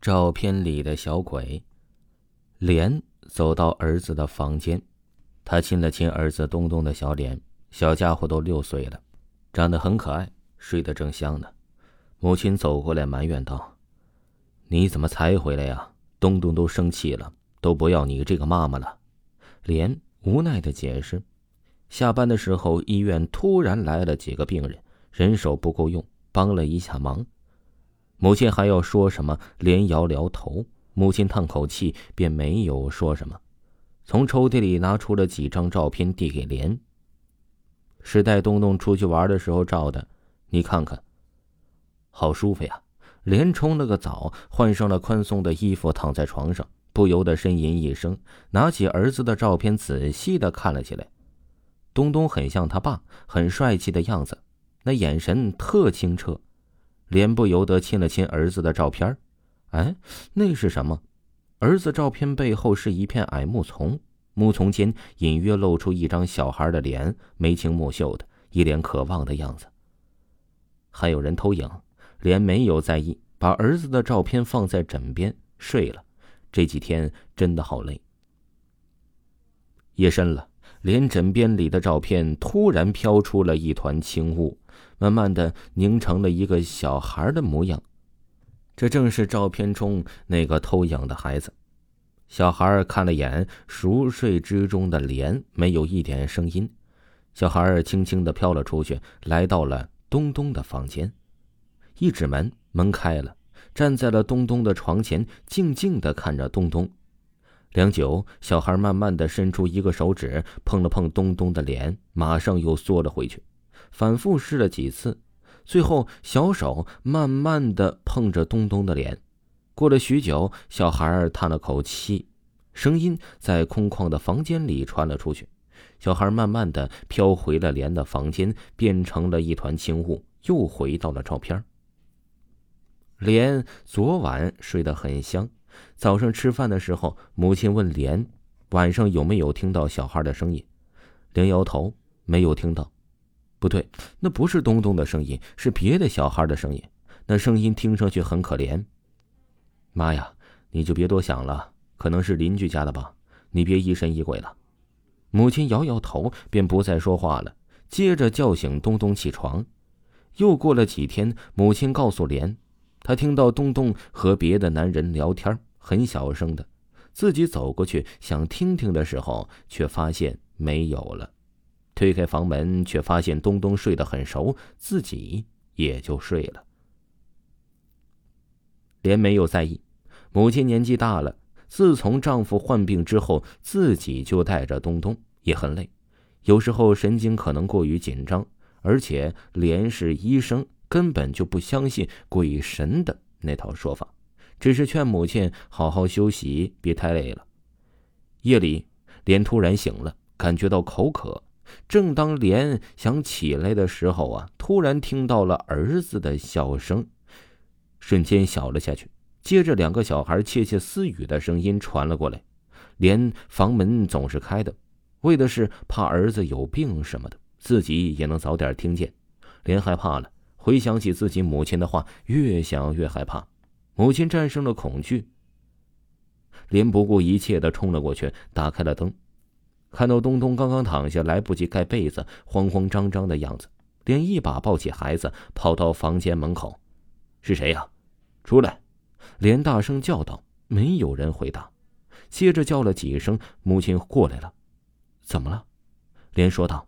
照片里的小鬼，莲走到儿子的房间，他亲了亲儿子东东的小脸。小家伙都六岁了，长得很可爱，睡得正香呢。母亲走过来埋怨道：“你怎么才回来呀？东东都生气了，都不要你这个妈妈了。”莲无奈的解释。下班的时候，医院突然来了几个病人，人手不够用，帮了一下忙。母亲还要说什么，连摇摇头。母亲叹口气，便没有说什么。从抽屉里拿出了几张照片，递给莲。是带东东出去玩的时候照的，你看看。好舒服呀！连冲了个澡，换上了宽松的衣服，躺在床上，不由得呻吟一声，拿起儿子的照片，仔细的看了起来。东东很像他爸，很帅气的样子，那眼神特清澈。连不由得亲了亲儿子的照片哎，那是什么？儿子照片背后是一片矮木丛，木丛间隐约露出一张小孩的脸，眉清目秀的，一脸渴望的样子。还有人偷影，连没有在意，把儿子的照片放在枕边睡了。这几天真的好累。夜深了，连枕边里的照片突然飘出了一团轻雾。慢慢的凝成了一个小孩的模样，这正是照片中那个偷影的孩子。小孩看了眼熟睡之中的莲，没有一点声音。小孩轻轻的飘了出去，来到了东东的房间，一指门，门开了，站在了东东的床前，静静的看着东东。良久，小孩慢慢的伸出一个手指，碰了碰东东的脸，马上又缩了回去。反复试了几次，最后小手慢慢的碰着东东的脸。过了许久，小孩叹了口气，声音在空旷的房间里传了出去。小孩慢慢的飘回了莲的房间，变成了一团轻雾，又回到了照片。莲昨晚睡得很香，早上吃饭的时候，母亲问莲晚上有没有听到小孩的声音，莲摇头，没有听到。不对，那不是东东的声音，是别的小孩的声音。那声音听上去很可怜。妈呀，你就别多想了，可能是邻居家的吧。你别疑神疑鬼了。母亲摇摇头，便不再说话了。接着叫醒东东起床。又过了几天，母亲告诉莲，她听到东东和别的男人聊天，很小声的。自己走过去想听听的时候，却发现没有了。推开房门，却发现东东睡得很熟，自己也就睡了。连没有在意，母亲年纪大了，自从丈夫患病之后，自己就带着东东，也很累，有时候神经可能过于紧张，而且连是医生，根本就不相信鬼神的那套说法，只是劝母亲好好休息，别太累了。夜里，莲突然醒了，感觉到口渴。正当莲想起来的时候啊，突然听到了儿子的笑声，瞬间小了下去。接着，两个小孩窃窃私语的声音传了过来。莲房门总是开的，为的是怕儿子有病什么的，自己也能早点听见。莲害怕了，回想起自己母亲的话，越想越害怕。母亲战胜了恐惧，连不顾一切的冲了过去，打开了灯。看到东东刚刚躺下，来不及盖被子，慌慌张张的样子，连一把抱起孩子，跑到房间门口：“是谁呀？出来！”连大声叫道。没有人回答，接着叫了几声，母亲过来了。怎么了？连说道：“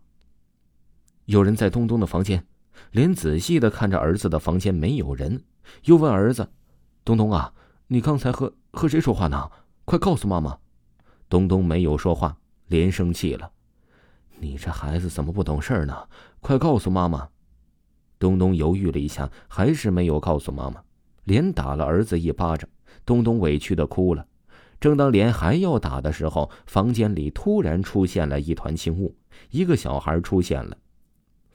有人在东东的房间。”连仔细的看着儿子的房间，没有人，又问儿子：“东东啊，你刚才和和谁说话呢？快告诉妈妈。”东东没有说话。连生气了，你这孩子怎么不懂事呢？快告诉妈妈！东东犹豫了一下，还是没有告诉妈妈。连打了儿子一巴掌，东东委屈的哭了。正当连还要打的时候，房间里突然出现了一团青雾，一个小孩出现了，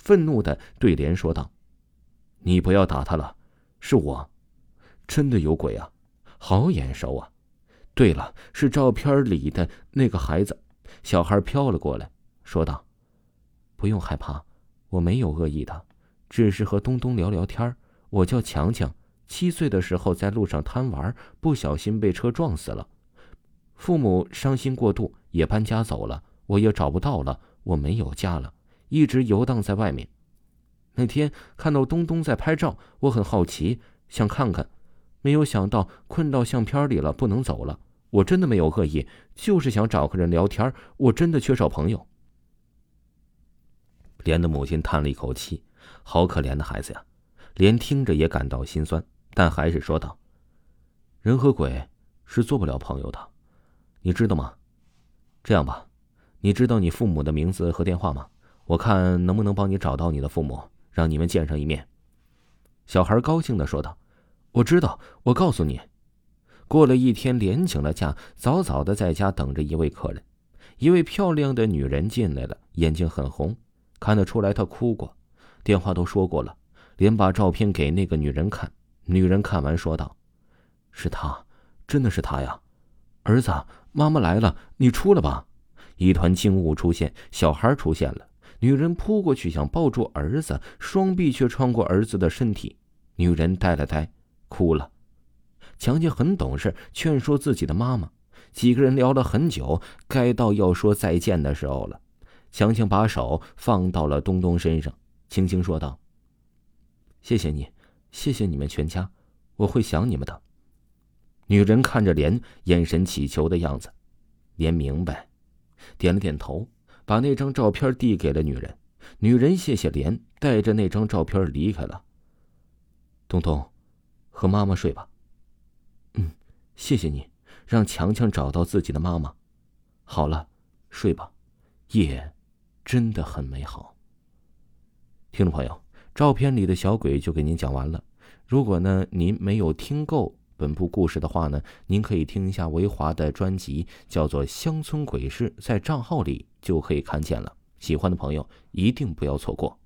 愤怒的对莲说道：“你不要打他了，是我，真的有鬼啊，好眼熟啊！对了，是照片里的那个孩子。”小孩飘了过来，说道：“不用害怕，我没有恶意的，只是和东东聊聊天我叫强强，七岁的时候在路上贪玩，不小心被车撞死了，父母伤心过度，也搬家走了，我也找不到了，我没有家了，一直游荡在外面。那天看到东东在拍照，我很好奇，想看看，没有想到困到相片里了，不能走了。我真的没有恶意，就是想找个人聊天。我真的缺少朋友。莲的母亲叹了一口气：“好可怜的孩子呀！”莲听着也感到心酸，但还是说道：“人和鬼是做不了朋友的，你知道吗？这样吧，你知道你父母的名字和电话吗？我看能不能帮你找到你的父母，让你们见上一面。”小孩高兴的说道：“我知道，我告诉你。”过了一天，连请了假，早早的在家等着一位客人。一位漂亮的女人进来了，眼睛很红，看得出来她哭过。电话都说过了，连把照片给那个女人看。女人看完说道：“是他，真的是他呀！儿子，妈妈来了，你出来吧。”一团惊雾出现，小孩出现了。女人扑过去想抱住儿子，双臂却穿过儿子的身体。女人呆了呆，哭了。强强很懂事，劝说自己的妈妈。几个人聊了很久，该到要说再见的时候了。强强把手放到了东东身上，轻轻说道：“谢谢你，谢谢你们全家，我会想你们的。”女人看着莲，眼神乞求的样子。莲明白，点了点头，把那张照片递给了女人。女人谢谢莲，带着那张照片离开了。东东，和妈妈睡吧。嗯，谢谢你，让强强找到自己的妈妈。好了，睡吧，夜真的很美好。听众朋友，照片里的小鬼就给您讲完了。如果呢您没有听够本部故事的话呢，您可以听一下维华的专辑，叫做《乡村鬼事》，在账号里就可以看见了。喜欢的朋友一定不要错过。